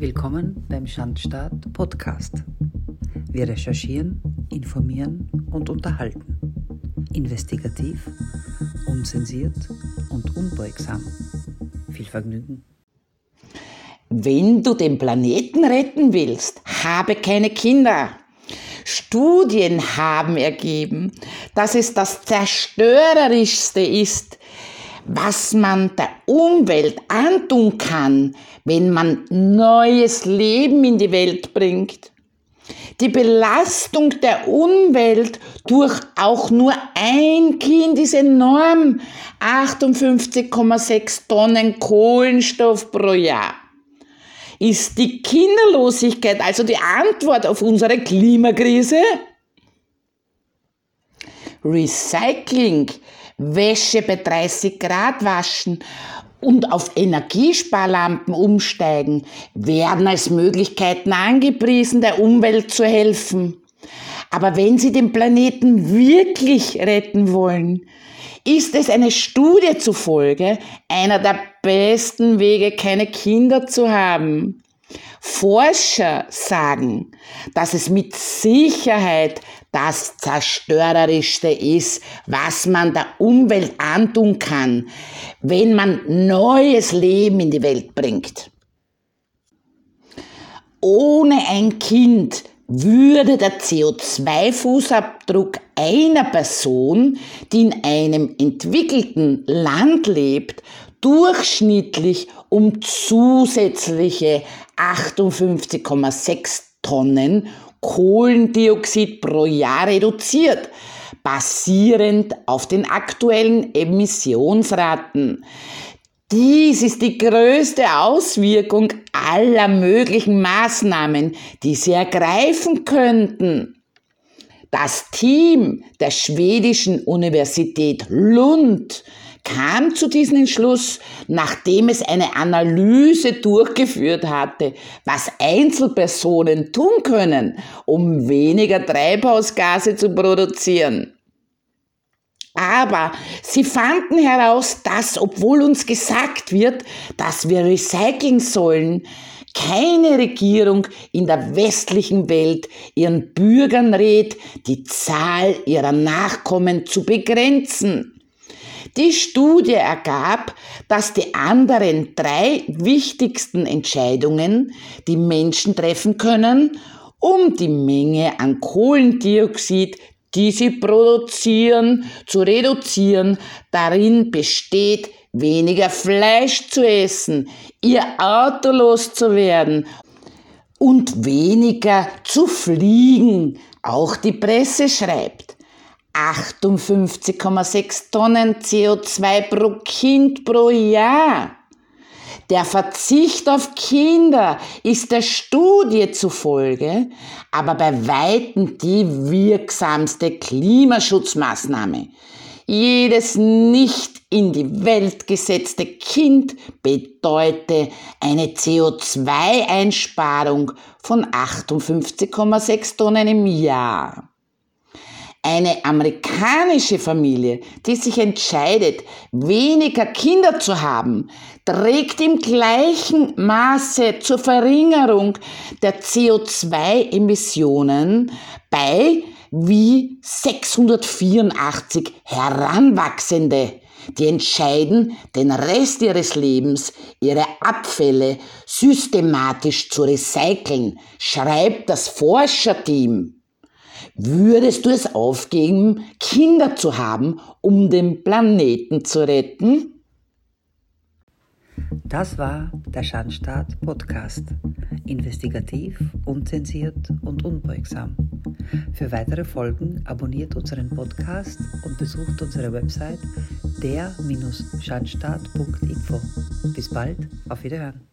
Willkommen beim Schandstaat Podcast. Wir recherchieren, informieren und unterhalten. Investigativ, unzensiert und unbeugsam. Viel Vergnügen. Wenn du den Planeten retten willst, habe keine Kinder. Studien haben ergeben, dass es das zerstörerischste ist, was man der Umwelt antun kann, wenn man neues Leben in die Welt bringt. Die Belastung der Umwelt durch auch nur ein Kind ist enorm. 58,6 Tonnen Kohlenstoff pro Jahr. Ist die Kinderlosigkeit also die Antwort auf unsere Klimakrise? Recycling, Wäsche bei 30 Grad waschen und auf Energiesparlampen umsteigen, werden als Möglichkeiten angepriesen, der Umwelt zu helfen. Aber wenn Sie den Planeten wirklich retten wollen, ist es eine Studie zufolge einer der besten Wege, keine Kinder zu haben. Forscher sagen, dass es mit Sicherheit das Zerstörerischste ist, was man der Umwelt antun kann, wenn man neues Leben in die Welt bringt. Ohne ein Kind würde der CO2-Fußabdruck einer Person, die in einem entwickelten Land lebt, durchschnittlich um zusätzliche 58,6 Tonnen Kohlendioxid pro Jahr reduziert, basierend auf den aktuellen Emissionsraten. Dies ist die größte Auswirkung aller möglichen Maßnahmen, die Sie ergreifen könnten. Das Team der schwedischen Universität Lund kam zu diesem Entschluss, nachdem es eine Analyse durchgeführt hatte, was Einzelpersonen tun können, um weniger Treibhausgase zu produzieren. Aber sie fanden heraus, dass, obwohl uns gesagt wird, dass wir recyceln sollen, keine Regierung in der westlichen Welt ihren Bürgern rät, die Zahl ihrer Nachkommen zu begrenzen. Die Studie ergab, dass die anderen drei wichtigsten Entscheidungen, die Menschen treffen können, um die Menge an Kohlendioxid, die sie produzieren, zu reduzieren, darin besteht, weniger Fleisch zu essen, ihr Auto loszuwerden und weniger zu fliegen. Auch die Presse schreibt. 58,6 Tonnen CO2 pro Kind pro Jahr. Der Verzicht auf Kinder ist der Studie zufolge aber bei weitem die wirksamste Klimaschutzmaßnahme. Jedes nicht in die Welt gesetzte Kind bedeute eine CO2-Einsparung von 58,6 Tonnen im Jahr. Eine amerikanische Familie, die sich entscheidet, weniger Kinder zu haben, trägt im gleichen Maße zur Verringerung der CO2-Emissionen bei wie 684 Heranwachsende, die entscheiden, den Rest ihres Lebens ihre Abfälle systematisch zu recyceln, schreibt das Forscherteam. Würdest du es aufgeben, Kinder zu haben, um den Planeten zu retten? Das war der Schandstaat Podcast. Investigativ, unzensiert und unbeugsam. Für weitere Folgen abonniert unseren Podcast und besucht unsere Website der-schandstaat.info. Bis bald, auf Wiederhören.